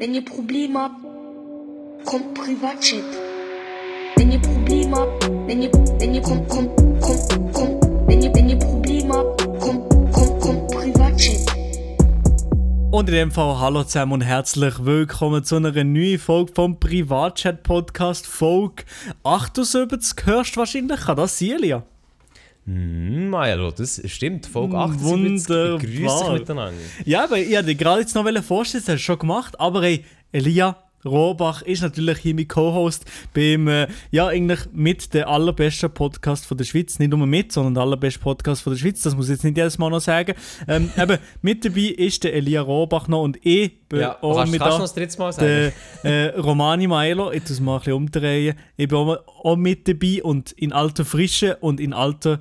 Wenn ihr Probleme habt, kommt Privatchat. Wenn ihr Probleme habt, wenn ihr, wenn ihr, kommt, kommt, kommt, kommt, wenn ihr, wenn ihr Probleme habt, kommt, kommt, kommt Privatchat. Und in dem Fall hallo zusammen und herzlich willkommen zu einer neuen Folge vom Privatchat Podcast, Folge 78. Hörst du wahrscheinlich, kann das sein, Hm, Milo, das stimmt. Folge 78. Wunderbar. Begrüß dich miteinander. Ja, aber ich hatte gerade jetzt noch vorstellen, das hast du schon gemacht, aber hey, Elia Rohbach ist natürlich hier mein Co-Host beim, äh, ja, eigentlich mit der allerbesten Podcast von der Schweiz. Nicht nur mit, sondern der allerbeste Podcast von der Schweiz. Das muss ich jetzt nicht jedes Mal noch sagen. Ähm, eben, mit dabei ist der Elia Rohbach noch und ich bin Ja, auch kannst, mit kannst da. noch das Mal sagen? Der äh, Romani Maelo, ich muss mal ein bisschen umdrehen. Ich bin auch, auch mit dabei und in alter Frische und in alter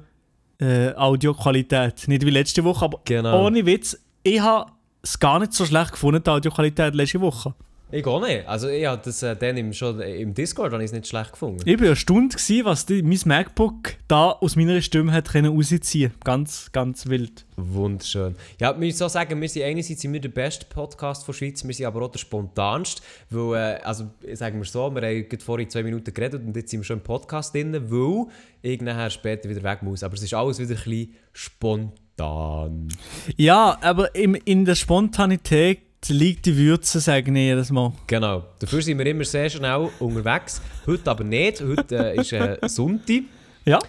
äh, Audioqualität. Nicht wie letzte Woche, aber Genau. ohne Witz, ich habe es gar nicht so schlecht gefunden, die Audioqualität letzte Woche. Ich auch nicht. Also ich habe das äh, dann im, schon im Discord habe ich es nicht schlecht gefunden. Ich war erstaunt, gewesen, was die, mein MacBook da aus meiner Stimme hat können rausziehen Ganz, ganz wild. Wunderschön. Ja, ich muss auch sagen, wir sind einerseits sind wir der beste Podcast von der Schweiz, wir sind aber auch der spontanste, weil, äh, also sagen wir so, wir haben vorhin zwei Minuten geredet und jetzt sind wir schon im Podcast drin, weil ich nachher später wieder weg muss. Aber es ist alles wieder ein bisschen spontan. Ja, aber im, in der Spontanität liegt die Würze, sagen ich jedes Mal. Genau. Dafür sind wir immer sehr schnell unterwegs. Heute aber nicht. Heute äh, ist äh, Sonntag. Ja.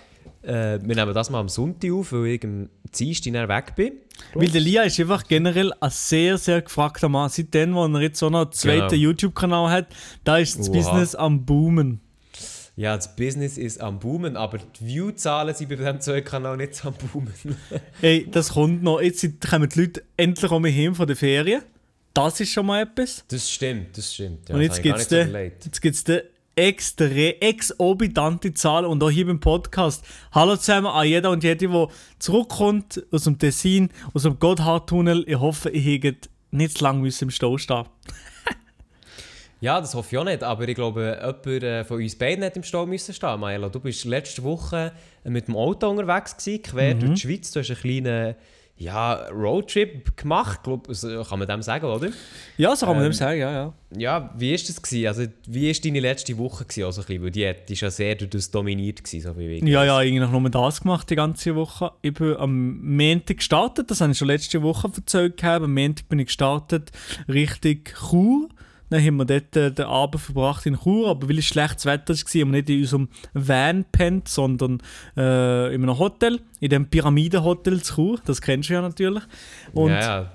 Äh, wir nehmen das mal am Sonntag auf, weil ich am Dienstag weg bin. Weil der Lia ist einfach generell ein sehr, sehr gefragter Mann. Seitdem, wo er jetzt so einen zweiten Genau. YouTube-Kanal hat, da ist das Oha. Business am Boomen. Ja, das Business ist am Boomen, aber die View-Zahlen sind bei diesem zweiten Kanal nicht am Boomen. Ey, das kommt noch. Jetzt kommen die Leute endlich auch mal heim von der Ferien. Das ist schon mal etwas. Das stimmt, das stimmt. Ja, und jetzt gibt es nicht jetzt gibt's den extra, exorbitante Zahl und auch hier beim Podcast. Hallo zusammen an jeder und jede, die zurückkommt aus dem Tessin, aus dem Gotthardtunnel. Ich hoffe, ihr habt nicht zu lange im Stau stehen. Ja, das hoffe ich auch nicht, aber ich glaube, jemand äh, von uns beiden hat im Stau müssen stehen. Maela, du bist letzte Woche mit dem Auto unterwegs gewesen, quer Mhm. durch die Schweiz. Du hast einen kleinen ja, Roadtrip gemacht, glaub, so kann man dem sagen, oder? Ja, so kann man Ähm, dem sagen, ja, ja. Ja, wie ist das gewesen? Also, wie ist deine letzte Woche gewesen, also ein bisschen? Weil die, ist ja sehr durch das dominiert gewesen, so wie ich Ja, ja, eigentlich nur das gemacht die ganze Woche. Ich bin am Montag gestartet, das habe ich schon letzte Woche erzählt. gehabt. Am Montag bin ich gestartet Richtung Chur. Dann haben wir dort äh, den Abend verbracht in Chur, aber weil es schlechtes Wetter war, haben wir nicht in unserem Van pennt, sondern äh, in einem Hotel, in dem Pyramidenhotel zu Chur. Das kennst du ja natürlich. Und ja, ja.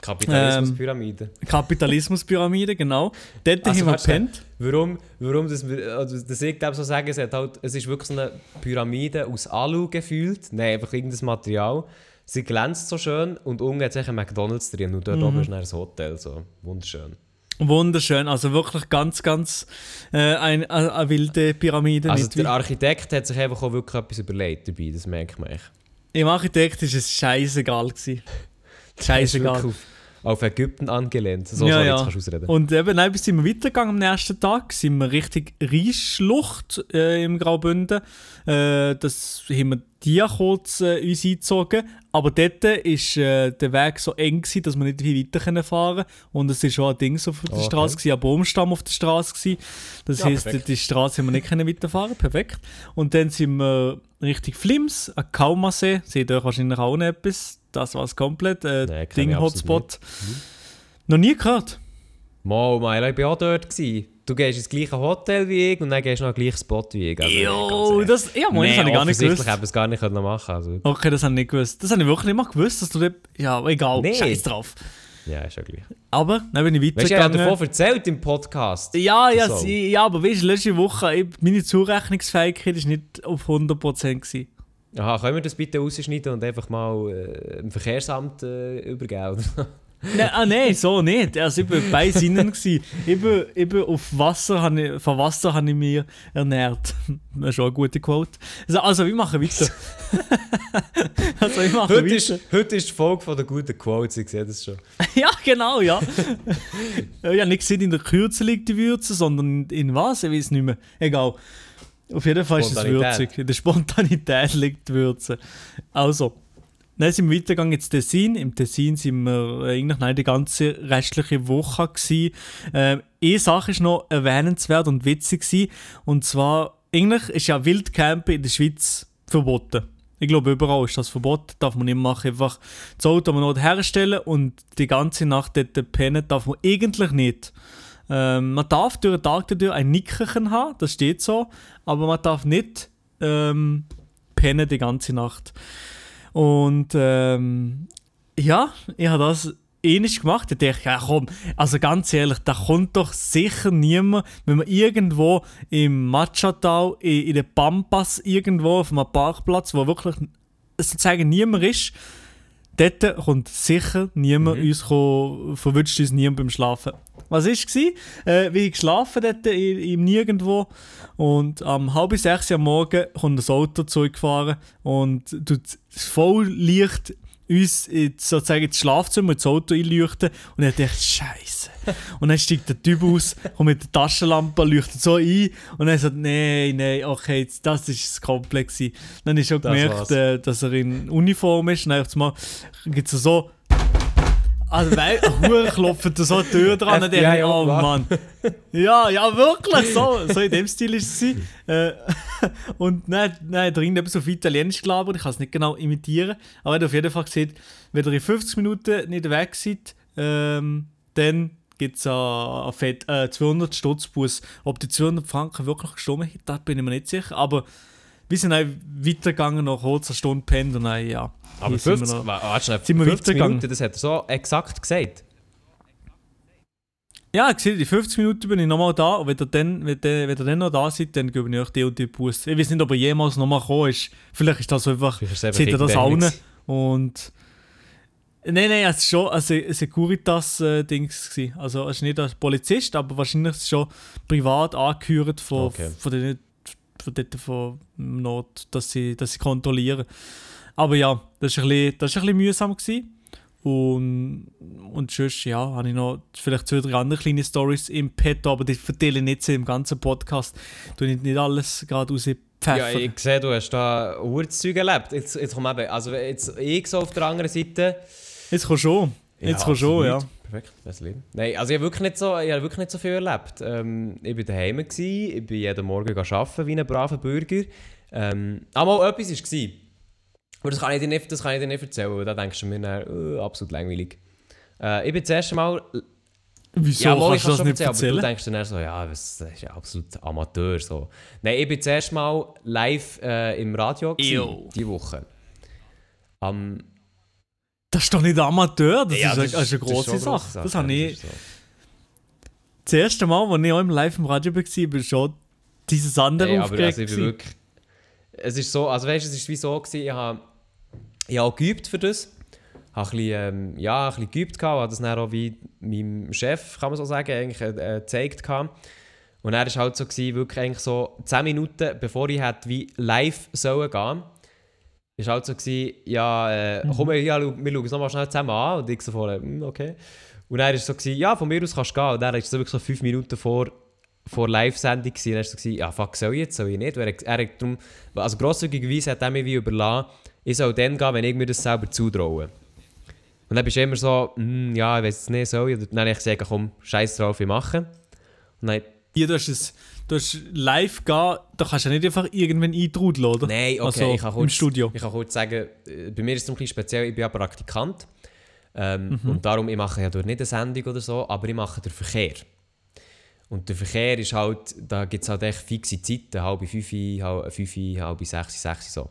Kapitalismuspyramide. Kapitalismuspyramide, genau. Dort Also, haben wir gepennt. Warum, warum das, also, das ich dem so sagen, es, hat halt, es ist wirklich so eine Pyramide aus Alu gefühlt. Nein, einfach irgendein Material. Sie glänzt so schön und unten hat sich ein McDonalds drin und dort Mhm. oben ist ein Hotel. So. Wunderschön. Wunderschön, also wirklich ganz, ganz äh, ein, eine, eine wilde Pyramide. Also der Architekt hat sich einfach auch wirklich etwas überlegt dabei, das merkt man echt. Im Architekt war es scheißegal. gewesen. Scheißegal. Auf, auf Ägypten angelehnt. So Ja, sorry, ja. jetzt kannst du ausreden. Und eben, nein, bis sind wir weitergegangen am nächsten Tag, sind wir richtig Riesschlucht äh, im Graubünden. Äh, das haben wir die kurz äh, uns eingezogen. Aber dort war äh, der Weg so eng, gewesen, dass wir nicht viel weiter können fahren Und es war schon ein Ding so auf der Okay. Straße, gewesen, ein Baumstamm auf der Straße. Gewesen. Das Ja, heisst, perfekt. die Straße haben wir nicht können weiterfahren Perfekt. Und dann sind wir Richtung Flims, ein Kaumasee. Seht ihr wahrscheinlich auch noch etwas. Das war es komplett. Äh, ich Ding-Hotspot. Noch nie gehört. Mal, Maela, ich war auch dort. Gewesen. Du gehst ins gleiche Hotel wie ich und dann gehst du noch gleichen Spot wie ich. Also, Jo, das, ja, das Nee, habe ich gar nicht gewusst. ich es gar nicht können machen also, Okay, das habe ich nicht gewusst. Das habe ich wirklich nicht mal gewusst, dass du dort... Ja, egal, Nee. scheiß drauf. Ja, ist ja gleich. Aber, dann bin ich Weißt du, ich habe weitergegangen. davon erzählt im Podcast. ja, ja, So. sie, ja, aber weißt du, letzte Woche, meine Zurechnungsfähigkeit war nicht auf 100% gewesen. Aha, können wir das bitte rausschneiden und einfach mal äh, im Verkehrsamt äh, übergeben? Nein, ah, nein, so nicht. Also, ich war bei Sinnen. Ich bin, ich bin auf Wasser, habe ich, von Wasser habe ich mich ernährt. Das ist schon eine gute Quote. Also, also wir machen weiter. also, ich mache heute, weiter. ist, heute ist die Folge von der guten Quotes, ich sehe das schon. Ja, genau, ja. ich habe nicht gesehen, in der Kürze liegt die Würze, sondern in, was? Ich weiß nicht mehr. Egal. Auf jeden Fall ist es würzig. In der Spontanität liegt die Würze. Also, dann sind wir weitergegangen ins Tessin. Im Tessin sind wir eigentlich nein, die ganze restliche Woche. Ähm, eine Sache ist noch erwähnenswert und witzig und zwar, eigentlich ist ja Wildcampen in der Schweiz verboten. Ich glaube, überall ist das verboten, darf man nicht machen. Einfach das Auto noch herstellen und die ganze Nacht dort pennen darf man eigentlich nicht. Ähm, man darf durch den Tag durch ein Nickerchen haben, das steht so, aber man darf nicht ähm, pennen die ganze Nacht. Und ähm, ja, ich habe das ähnlich gemacht. Ich dachte, ja komm, also ganz ehrlich, da kommt doch sicher niemand, wenn man irgendwo im Machatal, in, in den Pampas, irgendwo auf einem Parkplatz, wo wirklich sozusagen niemand ist, dort kommt sicher niemand Mhm. uns, ko- verwünscht uns niemand beim Schlafen. Was war? Äh, wie ich geschlafen dort i- im Nirgendwo und am halb sechs am Morgen kommt das Auto zurückgefahren und tut voll Licht uns in, sozusagen ins Schlafzimmer, ins Auto einleuchten und ich dachte, Scheiße. Und dann steigt der Typ aus, kommt mit der Taschenlampe, leuchtet so ein und dann sagt nein, nein, okay, jetzt, das ist das Komplex. Dann ist schon Das gemerkt, war's. äh, dass er in Uniform ist und dann gibt es so also, weil, Hure klopft da so eine Tür dran und ich FBI denke, oh. Mann. Ja, ja, wirklich, so, so in dem Stil ist es. Äh, und nein, nein, drin eben so auf Italienisch gelabert, ich kann es nicht genau imitieren, aber er hat auf jeden Fall gesagt, wenn ihr in 50 Minuten nicht weg seid, ähm, dann gibt es einen äh, 200 Stutzbus. Ob die 200 Franken wirklich gestimmt haben, da bin ich mir nicht sicher, aber wir sind dann weitergegangen, nach kurzer Stunde pennt und dann, ja. Aber hier sind wir 50, noch- wa- warte schnell, sind wir 50 weitergegangen. Minuten, das hat er so exakt gesagt. Ja, ich sehe, in 50 Minuten bin ich nochmal da und wenn ihr dann, wenn ihr, wenn ihr dann noch da seid, dann gebe ich euch die und die Bus. Ich weiß nicht, ob er jemals nochmal gekommen ist. Vielleicht ist das einfach, es seht ihr das auch. Und... Nein, nein, es war schon also ein Securitas-Dings. gewesen. also er ist nicht als Polizist, aber wahrscheinlich ist es schon privat angehört von, Okay. von den von dort von Not, dass sie, dass sie kontrollieren. Aber ja, das war ein bisschen, das ist ein bisschen mühsam. Gewesen. Und, und sonst, ja, habe ich noch vielleicht zwei, drei andere kleine Stories im Petto, aber die verteile ich nicht so im ganzen Podcast. Du nicht, nicht alles gerade rauspfeffern. Ja, ich sehe, du hast da Uhrzeug erlebt. Jetzt, jetzt komm eben, also jetzt ich so auf der anderen Seite. Jetzt komm schon. Jetzt komm schon, ja. Perfekt, das Leben. Nein, also ich habe wirklich nicht so, ich habe wirklich nicht so viel erlebt. Ähm, ich war daheim, gewesen, ich bin jeden Morgen arbeiten wie ein braver Bürger. Ähm, aber mal etwas war. Aber das kann ich dir nicht, das kann ich dir nicht erzählen, weil da denkst du mir dann, äh, absolut langweilig. Äh, ich bin das erste Mal Wieso ja, mal, kannst du das nicht erzählen, aber erzählen? du denkst dann so, ja, das das ist ja absolut Amateur. So. Nein, ich bin zuerst mal live äh, im Radio Ew. diese Woche. Am Das ist doch nicht Amateur, das, Ja, ist, eine, das ist eine große eine Sache. grosse Das ja, habe ich ist das erste Mal, als ich auch im Live im Radio war, bin schon dieses andere aber aufgeregt. also ich bin gewesen. wirklich... Es ist so, also weißt du, es ist wie so gewesen, ich habe ich habe auch geübt für das. Habe ein bisschen, ähm, ja, ein bisschen geübt gehabt, habe das dann auch wie meinem Chef, kann man so sagen, eigentlich äh, äh, gezeigt gehabt. Und er war halt so, gewesen, wirklich eigentlich so 10 Minuten, bevor ich hätte wie live sollen gehen, ist halt so gewesen, ja, äh, Mhm. komm, wir, ja, wir schauen es nochmal schnell zusammen an. Und ich so vorher, hm, okay. Und er war so, gewesen, ja, von mir aus kannst du gehen. Und er war so wirklich so 5 Minuten vor, vor Live-Sendung. Und er war so, gewesen, ja, fuck, soll ich jetzt, soll ich nicht? Und er, hat- er hat darum, also grosszügigerweise hat er mir wie überlassen, ich soll dann gehen, wenn ich mir das selber zutraue. Und dann bist du immer so, hm, ja, ich weiß es nicht, soll ich? Und dann habe ich gesagt, komm, scheiß drauf, ich mache. Und dann, Hier, du hast es du hast live gehen, da kannst du ja nicht einfach irgendwann eintrudeln, oder? Nein, okay, Also, ich kann im kurz, Studio. Ich kann kurz sagen, äh, bei mir ist es ein bisschen speziell, ich bin ja Praktikant. Ähm, Mhm. Und darum, ich mache ja dort nicht eine Sendung oder so, aber ich mache den Verkehr. Und der Verkehr ist halt, da gibt es halt echt fixe Zeiten, halb fünf, halb fünf, halb sechs, sechs so.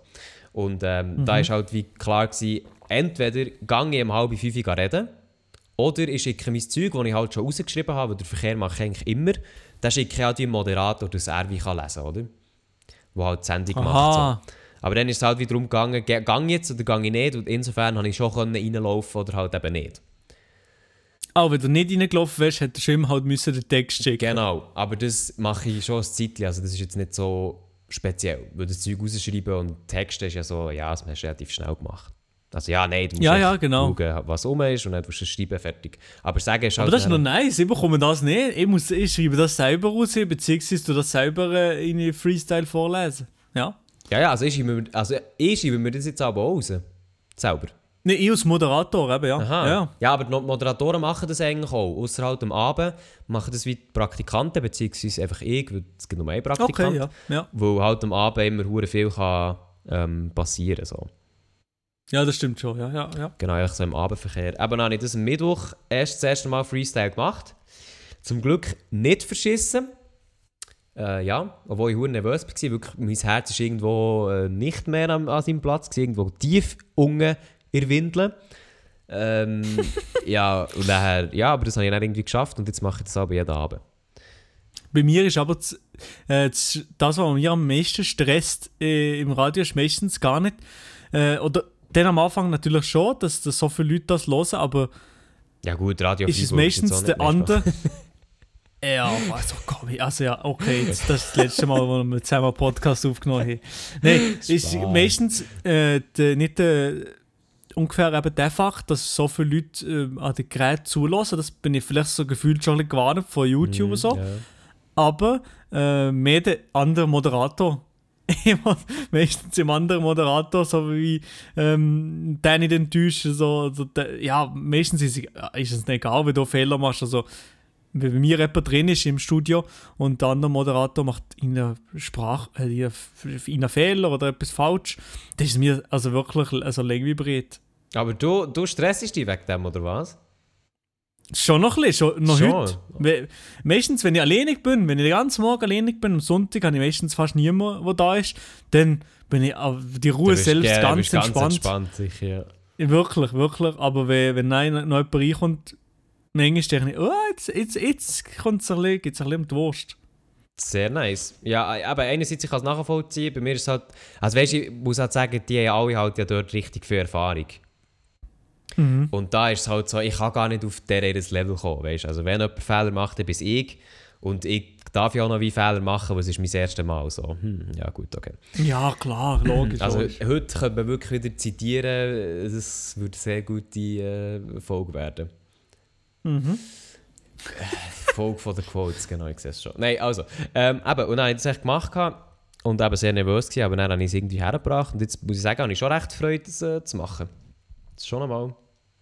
Und ähm, da ist halt wie klar gewesen, entweder gehe ich um halb fünf reden, oder ich schicke mein Zeug, das ich halt schon rausgeschrieben habe, weil der Verkehr mache ich eigentlich immer, dann schicke ich halt dem Moderator, dass er wie kann lesen kann, oder? Der halt die Sendung macht. So. Aha. Aber dann ist es halt wieder darum gegangen, ge- gang jetzt oder gang ich nicht. Und insofern konnte ich schon reinlaufen oder halt eben nicht. Auch wenn du nicht reingelaufen wärst, hätte der Schirm halt müssen den Text schicken Genau, aber das mache ich schon ein Zeitchen. Also das ist jetzt nicht so speziell. Weil das Zeug rausschreiben und Texte ist ja so, ja, das hast du relativ schnell gemacht. Also ja, nein, du musst Ja, ja, genau. schauen, was um ist und dann musst du schreiben, fertig. Aber sagen ist halt... Aber das ist noch nice, ich bekomme das nicht. Ich, muss, ich schreibe das selber raus, beziehungsweise du das selber äh, in Freestyle vorlesen. Ja. Ja, ja, also ich schreibe, mir, also ich schreibe mir das jetzt aber auch raus. Selber. Ne, ich als Moderator eben, ja. Aha. ja. Ja, aber die Moderatoren machen das eigentlich auch. Außer halt am Abend machen das wie die Praktikanten, beziehungsweise einfach ich, weil es gibt nur einen Praktikant. Okay, ja. ja. Wo halt am Abend immer hure viel kann, ähm, passieren so. Ja, das stimmt schon, ja, ja, ja. Genau, eigentlich so im Abendverkehr. Aber dann habe ich das am Mittwoch erst das erste Mal Freestyle gemacht. Zum Glück nicht verschissen. Äh, ja, obwohl ich hure nervös war. Wirklich, mein Herz ist irgendwo äh, nicht mehr an, an seinem Platz. Gewesen, irgendwo tief unten in der Windel. Ähm, ja, und daher, ja, aber das habe ich dann irgendwie geschafft und jetzt mache ich das aber jeden Abend. Bei mir ist aber das, äh, das, das, was mir am meisten stresst äh, im Radio, ist meistens gar nicht. Äh, oder dann am Anfang natürlich schon, dass, dass so viele Leute das hören, aber Ja gut, Radio ist es meistens der andere. ja, also komm, also ja, okay, das ist das letzte Mal, wo wir zusammen einen Podcast aufgenommen haben. Nein, ist Spaß. meistens äh, der, nicht der, ungefähr eben der Fakt, dass so viele Leute äh, an den Geräten zulassen. Das bin ich vielleicht so gefühlt schon gewarnt von YouTube Mhm, und so. ja. Aber äh, mehr der andere Moderator. Meistens im anderen Moderator, so wie ähm, den nicht enttäuschen. So, so, der, ja, meistens ist, ist es nicht egal, wenn du Fehler machst. Also, wenn bei mir jemand drin ist im Studio und der andere Moderator macht in einer Sprache, äh, einen Fehler oder etwas falsch, das ist mir also wirklich also lang wie breit. Aber du, du stressst dich wegen dem, oder was? Schon noch ein bisschen, schon, noch Schon? heute. We- Meistens, wenn ich alleinig bin, wenn ich den ganzen Morgen alleinig bin, am Sonntag habe ich meistens fast niemanden, der da ist, dann bin ich auf die Ruhe selbst gerne- ganz bist entspannt. entspannt sicher, ja. Wirklich, wirklich. Aber wenn, wenn nein, noch jemand reinkommt, manchmal denke ich, oh, jetzt, jetzt, jetzt kommt es ein bisschen, geht's ein bisschen um die Wurst. Sehr nice. Ja, aber einerseits, ich kann es nachvollziehen, bei mir ist es halt... Also weißt du, ich muss halt sagen, die haben alle halt ja dort richtig viel Erfahrung. Mhm. Und da ist es halt so, ich kann gar nicht auf dieses Level kommen, weißt Also wenn jemand Fehler macht, dann bin ich. Und ich darf ja auch noch wie Fehler machen, weil es ist mein erstes Mal so. Hm, ja gut, okay. Ja, klar, logisch. Also logisch. heute könnte man wirklich wieder zitieren, das würde eine sehr gute äh, Folge werden. Mhm. Folge von den Quotes, genau, ich sehe es schon. Nein, also, ähm, eben, und dann habe ich das echt gemacht und eben sehr nervös gewesen, aber dann habe ich es irgendwie hergebracht und jetzt muss ich sagen, habe ich schon recht Freude, das äh, zu machen. Das ist schon einmal...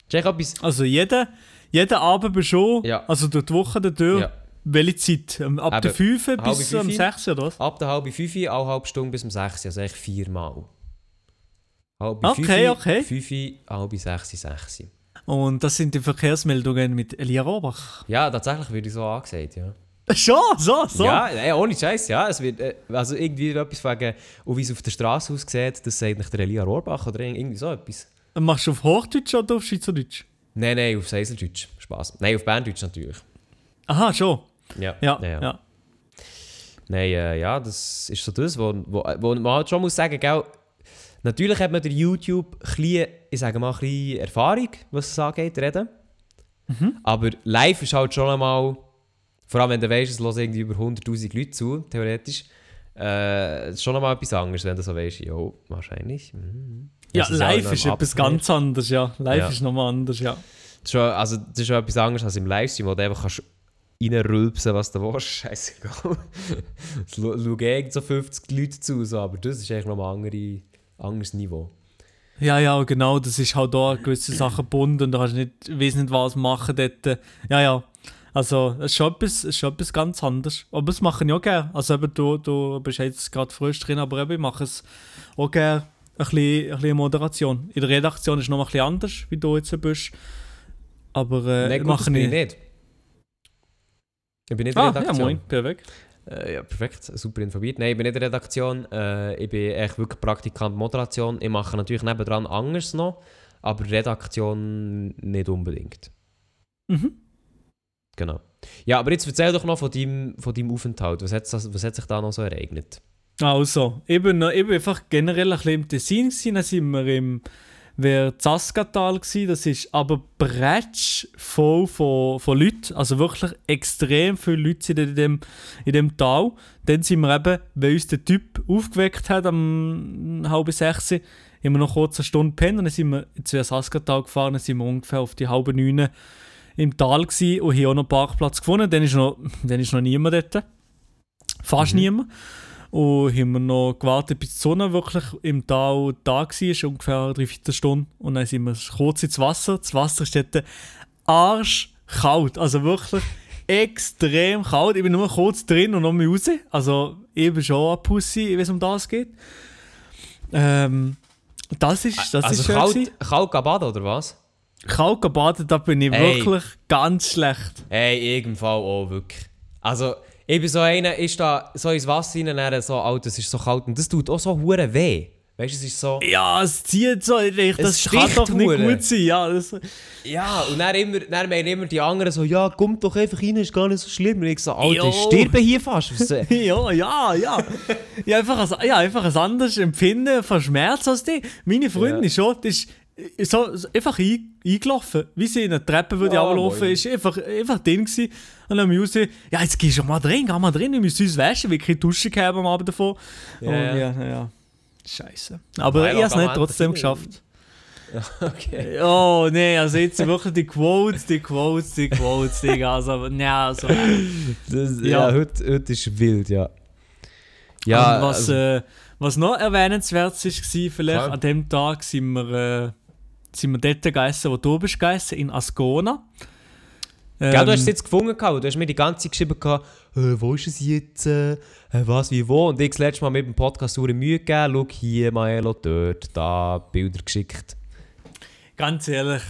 Das etwas... Also jeden, jeden Abend bist du schon, Ja. also durch die Woche durch, Ja. welche Zeit? Ähm, Ab der Eben, 5 bis halbe um fünf. 6 oder was? Ab der halben fünf, eine halbe Stunde bis um sechs, also echt viermal. Halb Okay, okay. Fünf, halb sechs, sechs. Und das sind die Verkehrsmeldungen mit Elia Rohrbach. Ja, tatsächlich würde ich so angesagt, ja. Schon, so, so. Ja, ey, ohne Scheiß, ja. Es wird, äh, also irgendwie etwas wegen, und wie es auf der Straße aussieht, das sagt nicht der Elia Rohrbach oder irgendwie so etwas. Machst du auf Hochdeutsch oder auf Schweizerdeutsch? Nein, nein, auf Seiseldeutsch. Spaß. Nein, auf Berndeutsch natürlich. Aha, schon. Ja, Ja, ja. Nein, äh, ja, das ist so das, wo, wo, wo man halt schon muss sagen, gell, natürlich hat man durch YouTube ein bisschen, ich sage mal, ein Erfahrung, was es angeht, reden. Aber live ist halt schon einmal, vor allem wenn du weißt, es hören irgendwie über 100'000 Leute zu, theoretisch, äh, schon einmal etwas anderes, wenn du so weißt, ja, wahrscheinlich. Mhm. Ja, Das auch live ist etwas ganz anderes, ja. Live Ja. ist nochmal anders, ja. Das ist schon, also, das ist etwas anderes als im Livestream, wo du einfach kannst reinrülpsen, was du willst. Scheißegal. Es schauen irgend so 50 Leute zu, so, aber das ist eigentlich nochmal ein andere, anderes Niveau. Ja, ja, genau, das ist halt da gewisse Sachen gebunden und da kannst du nicht, weiss nicht was machen dort. Ja, ja. Also, es ist schon etwas, ist schon etwas ganz anderes. Aber das mache ich auch gerne. Also eben, du, du bist jetzt gerade frisch drin, aber eben, ich mache es auch gerne ein bisschen, ein bisschen Moderation. In der Redaktion ist es noch ein bisschen anders, wie du jetzt bist. Aber äh, Nein, gut, mache ich nicht. Ich bin nicht in der Ah, ja, Redaktion. moin, perfekt. Äh, ja, perfekt, super informiert. Nein, ich bin nicht in der Redaktion. Äh, ich bin echt wirklich Praktikant Moderation. Ich mache natürlich nebendran anderes noch, aber Redaktion nicht unbedingt. Mhm. Genau. Ja, aber jetzt erzähl doch noch von deinem, von deinem Aufenthalt. Was hat, was hat sich da noch so ereignet? Also, ich bin einfach generell ein bisschen im Tessin gewesen, dann sind wir im wäre Zaskatal gsi, das ist aber bretsch voll von, von Leuten, also wirklich extrem viele Leute sind in dem, in dem Tal. Dann sind wir eben, weil uns der Typ aufgeweckt hat am halb sechs, haben wir noch kurz eine Stunde pennen, dann sind wir zu Saskatal gefahren, dann sind wir ungefähr auf die halbe neun im Tal gsi und haben auch noch einen Parkplatz gefunden, dann ist noch, dann ist noch niemand dort. Fast Mhm. niemand. Und haben wir noch gewartet, bis die Sonne wirklich im Tal da war, ungefähr drei, vier Stunden. Und dann sind wir kurz ins Wasser. Das Wasser ist dort arschkalt, also wirklich extrem kalt. Ich bin nur kurz drin und noch mal raus. Also ich bin schon eine Pussy, wenn es um das geht. Ähm, das ist, das also ist schön kalt, gewesen. kalt gehen baden, oder was? Kalt gebadet, da bin ich Ey. wirklich ganz schlecht. Ey, Fall auch, wirklich. Also, ich bin so einer, ist da so ins Wasser rein, dann so, Alter, es ist so kalt und das tut auch so hure weh. Weißt du, es ist so... Ja, es zieht so, ich das kann doch nicht hure. gut sein. Ja, das, Ja, und dann, immer, dann meinen immer die anderen so, ja, kommt doch einfach rein, ist gar nicht so schlimm. Und ich so, Alter, ich sterbe hier fast. Äh, ja, ja, ja. ja, einfach ein, ja, einfach ein anderes Empfinden von Schmerz als die. Meine Freundin Ja. schon, ist so, so einfach ein, eingelaufen. Wie sie in eine Treppe würde Ja, moin. ist einfach, einfach drin gewesen. Und dann haben wir raus, ja, jetzt gehst du mal drin, geh mal drin, wir müssen uns waschen, weil keine Dusche gehabt am Abend davor. Ja, Und ja. ja, ja. Scheiße. Aber ich habe es nicht trotzdem geschafft. okay. Oh, nee, also jetzt wirklich die Quotes, die Quotes, die Quotes, Digga. Also, ja, also. Das, Ja. ja, heute, heute ist wild, ja. Ja, Und was, also, äh, was noch erwähnenswert war, vielleicht Klar. an dem Tag sind wir, äh, sind wir dort gegessen, wo du bist gegessen, in Ascona. Ähm, Gell, du hast es jetzt gefunden, gehabt. du hast mir die ganze Zeit geschrieben, gehabt, äh, wo ist es jetzt, äh, was, wie, wo. Und ich das letzte Mal mit dem Podcast so Mühe gegeben, schau hier, Maelo, dort, da, Bilder geschickt. Ganz ehrlich.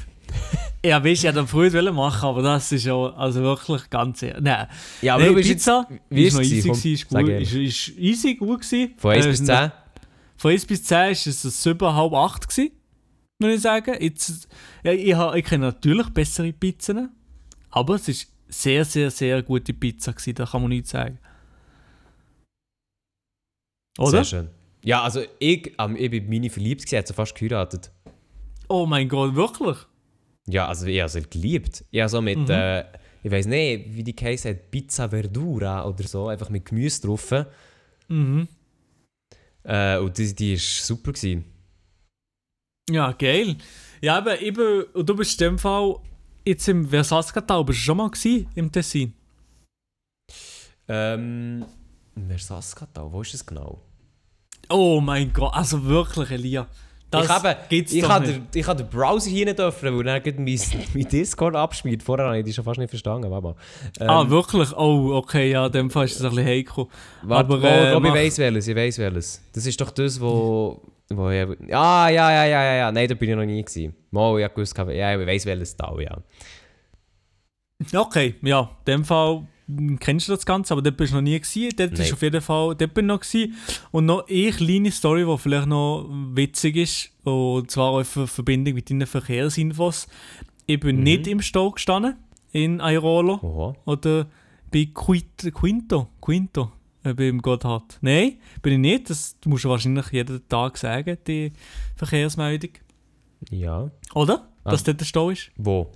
ja, weißt ich hätte früher wollen machen, aber das ist ja also wirklich ganz ehrlich. Nein. Ja, aber nee, du bist Pizza wie ist es easy, gewesen, Komm, gut. Ist, ist easy, gut gewesen. Von 1 Äh, bis sind 10? Von 1 bis 10 war es ein 7, halb 8 gewesen, muss ich sagen. Jetzt, ja, ich, ich kenne natürlich bessere Pizzen, aber es war sehr, sehr, sehr gute Pizza gewesen, da kann man nichts sagen. Oder? Sehr schön. Ja, also ich, ähm, ich bin meine verliebt, gewesen, hat sie fast geheiratet. Oh mein Gott, wirklich? Ja, also ich habe sie geliebt. Ich habe so mit, Mhm. äh, ich weiß nicht, wie die Käse hat, Pizza Verdura oder so, einfach mit Gemüse drauf. Mhm. Äh, und die, die ist super gewesen. Ja, geil. Ja, aber und du bist in dem Fall jetzt im Versace-Tal, bist du schon mal gewesen, im Tessin? Ähm, Versace-Katal, wo ist das genau? Oh mein Gott, also wirklich, Elia. Das ich habe, gibt's ich habe den, ich habe den Browser hier nicht öffnen, weil geht mein, mein Discord abschmiert. Vorher habe ich die schon fast nicht verstanden. Warte mal. Ähm, ah, wirklich? Oh, okay, ja, in dem Fall ist das ein bisschen heikel. Warte, aber, wo, äh, ich weiss welches, ich weiss welches. Das ist doch das, wo... wo ich, ah, ja, ja, ja, ja, ja. Nein, da bin ich noch nie gewesen. Mal, ich gewusst, ja, ich weiss welches Tal, ja. Okay, ja, in dem Fall kennst du das Ganze, aber dort bist du noch nie gewesen. Dort Nein. ist auf jeden Fall, dort bin ich noch gewesen. Und noch eine kleine Story, die vielleicht noch witzig ist, und zwar auch in Verbindung mit deinen Verkehrsinfos. Ich bin Mhm. nicht im Stau gestanden, in Airolo, Oha. oder bei Quinto, Quinto, beim Gotthard. Nein, bin ich nicht, das musst du wahrscheinlich jeden Tag sagen, die Verkehrsmeldung. Ja. Oder? Dass Ah. dort der Stau ist? Wo?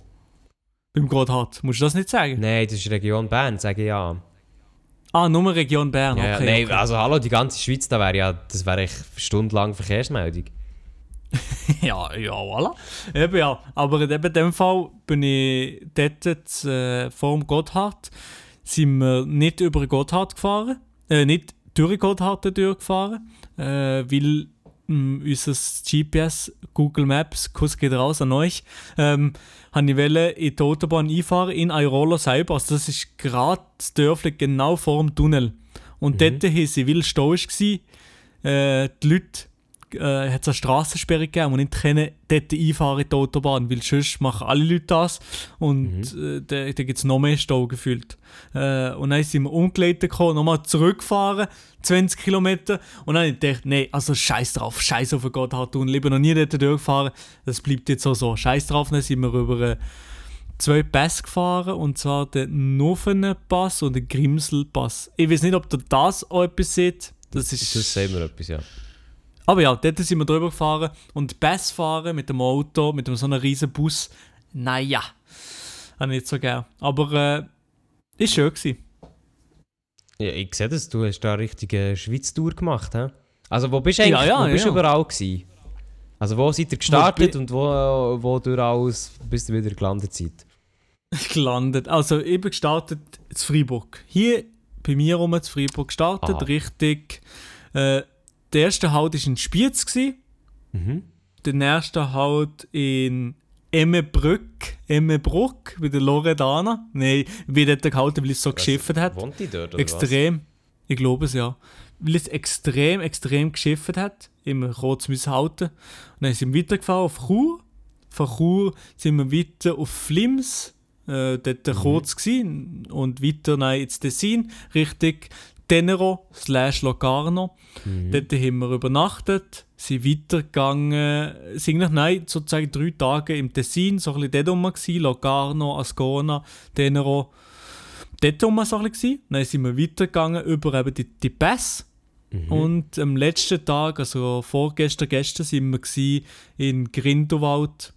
Beim Gotthard. Musst du das nicht sagen? Nein, das ist Region Bern, sage ich ja. Ah, nur Region Bern, ja, okay. nein, okay. also hallo, die ganze Schweiz, da wäre ja, das wäre echt stundenlang Verkehrsmeldung. ja, ja, voilà. Eben ja. Aber in dem Fall bin ich dort äh, vor dem Gotthard, sind wir nicht über Gotthard gefahren, äh, nicht Gotthard durchgefahren, äh, weil mh, unser GPS, Google Maps, Kuss geht raus an euch, ähm, habe ich wollte in die Autobahn einfahren, in Airolo selber. Also das ist gerade das Dörfli genau vor dem Tunnel. Und dort haben sie, weil Stau war, äh, die Leute äh, hat eine Strassensperre gegeben und nicht können dort einfahren in die Autobahn, weil sonst machen alle Leute das und äh, da, da gibt es noch mehr Stau gefühlt. Äh, und dann sind wir umgeleitet gekommen, nochmal zurückgefahren, 20 Kilometer und dann habe ich gedacht, nee, also scheiß drauf, scheiß auf den Gotthard und lieber noch nie dort durchgefahren, das bleibt jetzt auch so, scheiß drauf, dann sind wir über äh, zwei Pässe gefahren und zwar den Nuffenpass und den Grimselpass. Ich weiß nicht, ob ihr das auch etwas seht. Das ist Das sehen wir etwas, ja. Aber ja, dort sind wir drüber gefahren und Bass fahren mit dem Auto, mit so einem riesen Bus, naja, habe ich nicht so gern. Aber äh, ist schön gewesen. ja. Ich sehe das, du hast da eine richtige Schweiz-Tour gemacht, hä? Also wo bist du Ja, eigentlich, ja, wo bist du ja. überall gewesen? Also wo seid ihr gestartet bi- und wo, wo durch alles bis ihr wieder gelandet seid? gelandet. Also ich bin gestartet in Freiburg. Hier bei mir rum zu Freiburg gestartet, Aha. richtig. Äh, der erste Halt war in Spiez, gewesen, Mhm. der nächste Halt in Emmebrück, Emmebruck, bei der Loredana. Nein, bin dort gehalten, weil es so geschifft hat. Wohnt die dort oder Extrem. Ich glaube es ja. Weil es extrem, extrem geschifft hat. Immer kurz müssen halten. Und dann sind wir weitergefahren auf Chur. Von Chur sind wir weiter auf Flims. Äh, dort kurz gewesen. Und weiter nein, ins Tessin, Richtung Tenero slash Locarno. Dort haben wir übernachtet, sind weitergegangen, sind eigentlich, nein, sozusagen drei Tage im Tessin, so ein bisschen dort rum gewesen, Locarno, Ascona, Tenero dort rum so ein bisschen. Dann sind wir weitergegangen über eben die, die Pässe. Und am letzten Tag, also vorgestern, gestern, sind wir in Grindelwald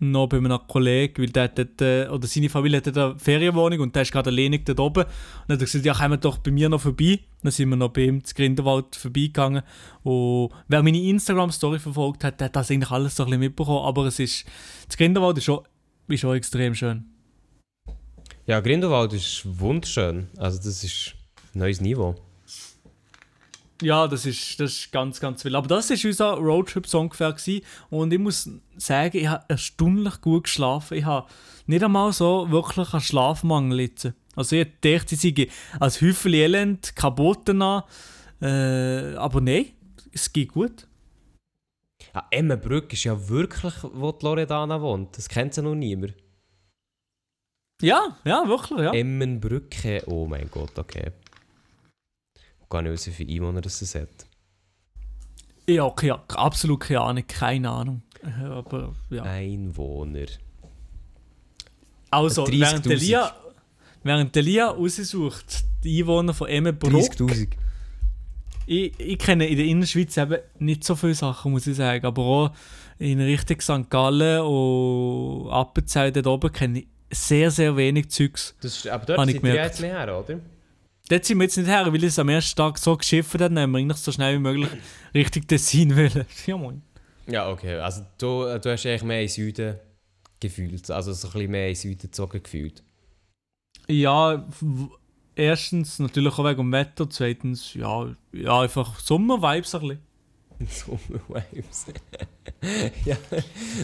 noch bei einem Kollegen, weil der dort, äh, oder seine Familie hat eine Ferienwohnung und der ist gerade alleinig dort oben. Und dann hat er gesagt, ja, kommen doch bei mir noch vorbei. Dann sind wir noch bei ihm zu Grindelwald vorbeigegangen. Und wer meine Instagram-Story verfolgt hat, der hat das eigentlich alles so ein bisschen mitbekommen. Aber es ist, das Grindelwald ist schon, ist schon extrem schön. Ja, Grindelwald ist wunderschön. Also das ist ein neues Niveau. Ja, das ist, das ist ganz, ganz viel. Aber das war unser Roadtrip-Song ungefähr. Gewesen. Und ich muss sagen, ich habe erstaunlich gut geschlafen. Ich habe nicht einmal so wirklich einen Schlafmangel jetzt. Also ich dachte, ich sei als Häufel Elend kaputt an. Äh, aber nein, es geht gut. Ja, Emmenbrück ist ja wirklich, wo die Loredana wohnt. Das kennt ja noch niemand. Ja, ja, wirklich, ja. Emmenbrücke, oh mein Gott, okay. Gar nicht wissen, wie viele Einwohner das es hat. Ja, okay, ja, absolut keine Ahnung, keine Ahnung. Äh, Aber ja. Einwohner. Also, 30.000. während der Lia, während der Lia raussucht, die Einwohner von Emmenbruck, 30'000. Ich, ich kenne in der Innerschweiz eben nicht so viele Sachen, muss ich sagen. Aber auch in Richtung St. Gallen und Appenzell dort oben kenne ich sehr, sehr wenig Zeugs. Das ist, aber dort sind gemerkt. jetzt nicht her, oder? Dort sind wir jetzt nicht her, weil es am ersten Tag so geschifft hat, dann haben wir eigentlich so schnell wie möglich Richtung Tessin wollen. Ja, moin. Ja, okay. Also du, äh, du hast eigentlich mehr in Süden gefühlt. Also so ein bisschen mehr in Süden gezogen gefühlt. Ja, erstens natürlich auch wegen dem Wetter, zweitens, ja, ja einfach Sommer-Vibes ein bisschen. Sommerwaves. ja.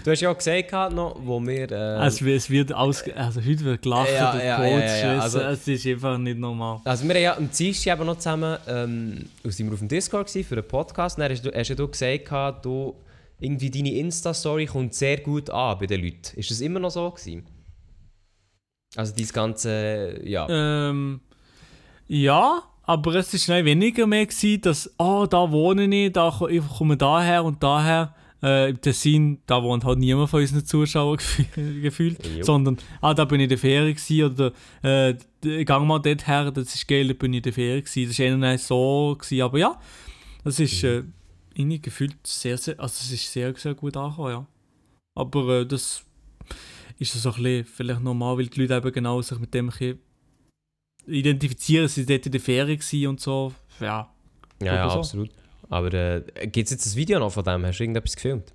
Du hast ja auch gesagt, noch, wo wir... Äh, Also es wird ausge... Also heute wird gelacht Ja, und ja, ja, ja, ja, also- es ist einfach nicht normal. Also wir haben ja am Dienstag eben noch zusammen, ähm, sind wir auf dem Discord gewesen für einen Podcast. Dann hast du, hast du gesagt, du, irgendwie deine Insta-Story kommt sehr gut an bei den Leuten. Ist das immer noch so gewesen? Also dieses ganze, ja. Ähm, ja, aber es war schnell weniger mehr, gewesen, dass, oh, da wohne ich, da, ich komme daher und daher. Äh, Im Tessin, da wohnt halt niemand von unseren Zuschauern gef- gefühlt, Jo. sondern, ah, da bin ich in der Ferien gewesen, oder äh, gang mal dort her, das ist geil, da bin ich in der Ferien gewesen. Das war eher nicht so, gewesen, aber ja, das ist äh, irgendwie gefühlt sehr, sehr, also es ist sehr, sehr gut angekommen, ja. Aber äh, das ist so ein bisschen vielleicht normal, weil die Leute eben genau sich mit dem ein bisschen identifizieren, sie dort in der Ferien gewesen und so. Ja. Ja, ja, so. absolut. Aber äh, gibt es jetzt ein Video noch von dem? Hast du irgendetwas gefilmt?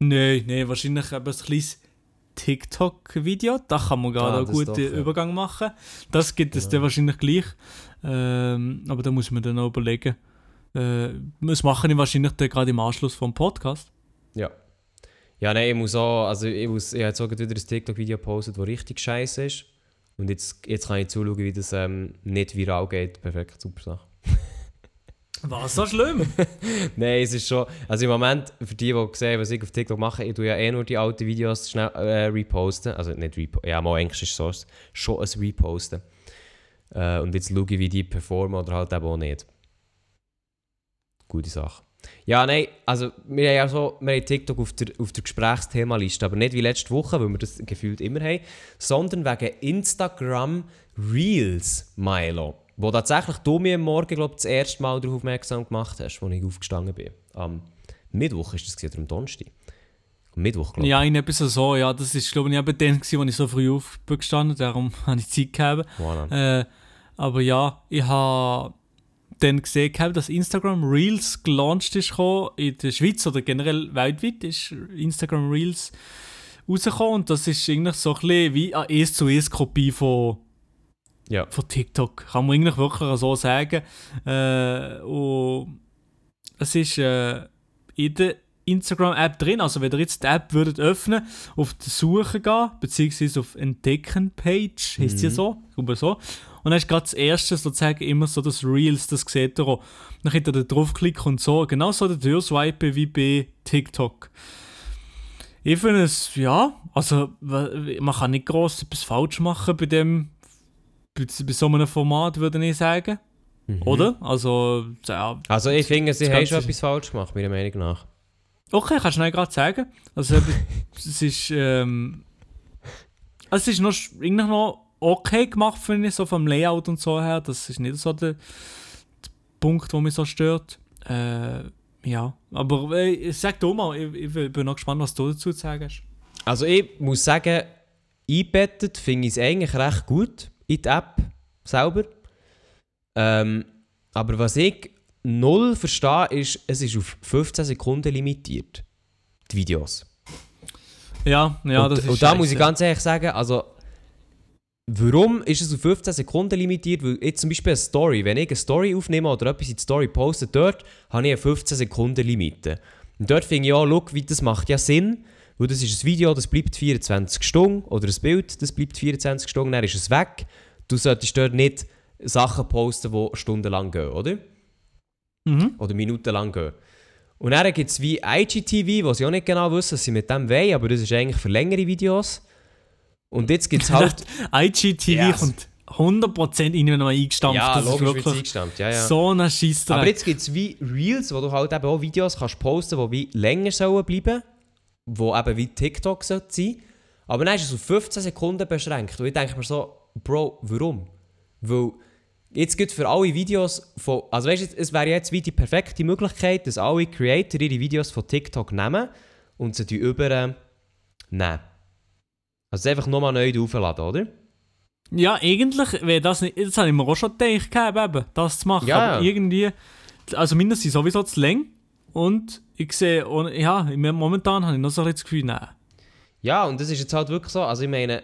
Nein, nein, wahrscheinlich eben ein kleines TikTok-Video. Da kann man gerade Ah, einen das guten doch, ja. Übergang machen. Das gibt es Genau. dann wahrscheinlich gleich. Ähm, aber da muss man dann noch überlegen. Äh, das mache ich wahrscheinlich dann gerade im Anschluss vom Podcast. Ja. Ja, nein, ich muss auch, also ich, muss, ich habe jetzt auch wieder ein TikTok-Video gepostet, das richtig scheiße ist. Und jetzt, jetzt kann ich zuschauen, wie das ähm, nicht viral geht. Perfekt, super Sache. Was so schlimm? Nein, es ist schon. Also im Moment, für die, die sehen, was ich auf TikTok mache, ich tue ja eh nur die alten Videos schnell äh, reposten. Also nicht reposten, ja, mal Englisch ist so, schon ein Reposten. Äh, und jetzt schaue ich, wie die performen oder halt eben auch nicht. Gute Sache. Ja, nein, also wir haben ja so, wir haben TikTok auf der, auf der Gesprächsthemaliste, aber nicht wie letzte Woche, weil wir das gefühlt immer haben, sondern wegen Instagram Reels, Milo. Wo tatsächlich du mir am Morgen, glaube das erste Mal darauf aufmerksam gemacht hast, als ich aufgestanden bin. Am Mittwoch ist das gewesen, oder am Donnerstag? Am Mittwoch, glaube ich. ja, in etwas so, ja. Das ist, glaube ich, eben dann, gewesen, als ich so früh aufgestanden darum habe ich Zeit gehabt. Voilà. Äh, aber ja, ich habe dann gesehen, gehabt, dass Instagram Reels gelauncht ist in der Schweiz oder generell weltweit ist Instagram Reels rausgekommen und das ist eigentlich so ein bisschen wie eine 1 zu 1 Kopie von, Ja. von TikTok. Kann man eigentlich wirklich so sagen. Äh, und es ist äh, in der Instagram-App drin. Also wenn ihr jetzt die App würdet öffnen, auf die Suche gehen, beziehungsweise auf Entdecken-Page, heisst sie so, glaube so. Und dann ist gerade das erste sozusagen immer so das Reels, das seht ihr auch. Dann könnt ihr da draufklicken und so, genau so durchswipen wie bei TikTok. Ich finde es, ja, also man kann nicht groß etwas falsch machen bei dem, bei, bei so einem Format, würde ich sagen. Oder? Also, ja, Also ich finde, sie haben schon etwas falsch gemacht, meiner Meinung nach. Okay, kannst du gerade sagen. Also, es ist, ähm, also es ist noch, eigentlich noch okay gemacht, finde ich, so vom Layout und so her. Das ist nicht so der, der Punkt, der mich so stört. Äh, ja, aber äh, sag du mal, ich, ich bin noch gespannt, was du dazu zu sagen hast. Also ich muss sagen, einbettet finde ich es eigentlich recht gut in die App selber. Ähm, aber was ich null verstehe, ist, es ist auf 15 Sekunden limitiert. Die Videos. Ja, ja, und, das ist und da muss ich ganz ehrlich sagen, also warum ist es auf 15 Sekunden limitiert? Weil jetzt zum Beispiel eine Story, wenn ich eine Story aufnehme oder etwas in die Story poste, dort habe ich eine 15 Sekunden Limite. Und dort finde ich ja, schau, wie das macht ja Sinn, weil das ist ein Video, das bleibt 24 Stunden oder ein Bild, das bleibt 24 Stunden, dann ist es weg. Du solltest dort nicht Sachen posten, die stundenlang gehen, oder? Mhm. oder minutenlang gehen. Und dann gibt es wie IGTV, was sie auch nicht genau wissen, was sie mit dem wollen, aber das ist eigentlich für längere Videos. Und jetzt gibt es halt... IGTV Yes. kommt 100% in wenn man eingestampft. ja, das ist logisch wirklich eingestammt, ja, ja. so ein Scheissdreck. aber jetzt gibt es wie Reels, wo du halt eben auch Videos kannst posten, die wie länger sollen bleiben, wo eben wie TikTok sollte sein. Aber dann ist es auf 15 Sekunden beschränkt. Und ich denke mir so, Bro, warum? Weil jetzt gibt für alle Videos von. Also weißt du, es wäre jetzt wie die perfekte Möglichkeit, dass alle Creator ihre Videos von TikTok nehmen und sie die über äh, nehmen. Also einfach nochmal neu aufladen, oder? Ja, eigentlich wäre das nicht. Das habe ich mir auch schon gedacht, gehabt, eben, das zu machen. Ja. Aber irgendwie. Also, meine sind sowieso zu lang. Und ich sehe, ja, momentan habe ich noch so ein das Gefühl, nein. Ja, und das ist jetzt halt wirklich so. Also ich meine,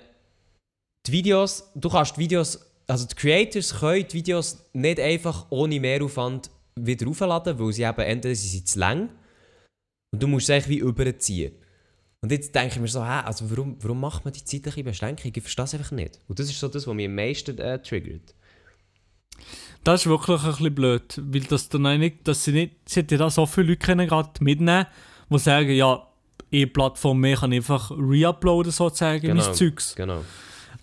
die Videos, du kannst die Videos, also die Creators können die Videos nicht einfach ohne Mehraufwand wieder aufladen, weil sie eben entweder sie sind zu lang und du musst sie wie überziehen. Und jetzt denke ich mir so, hä, also warum, warum macht man die zeitliche Beschränkung? Ich verstehe es einfach nicht. Und das ist so das, was mich am meisten äh, triggert. Das ist wirklich ein bisschen blöd. Weil das dann nicht, dass sie nicht. Sie hätten ja da so viele Leute können gerade mitnehmen, die sagen, ja, eh Plattform mehr kann einfach reuploaden sozusagen, mein Zeugs. Genau.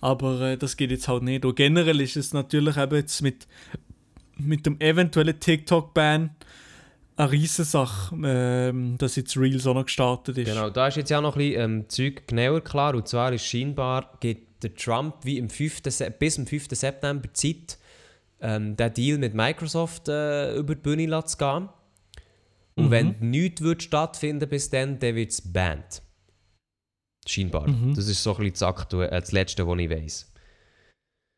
Aber äh, das geht jetzt halt nicht. Und generell ist es natürlich eben jetzt mit, mit dem eventuellen TikTok-Ban eine Riesensache, ähm, dass jetzt Reels auch noch gestartet ist. Genau, da ist jetzt ja noch ein bisschen ähm, Zeug genauer klar. Und zwar ist scheinbar, gibt der Trump wie im 5. Se bis am 5. September Zeit, ähm, den Deal mit Microsoft äh, über die Bühne zu gehen. Und Mhm. wenn nichts wird stattfinden bis dann, dann wird es banned. Scheinbar. Mhm. Das ist so ein bisschen das, Aktu äh, das Letzte, was ich weiß.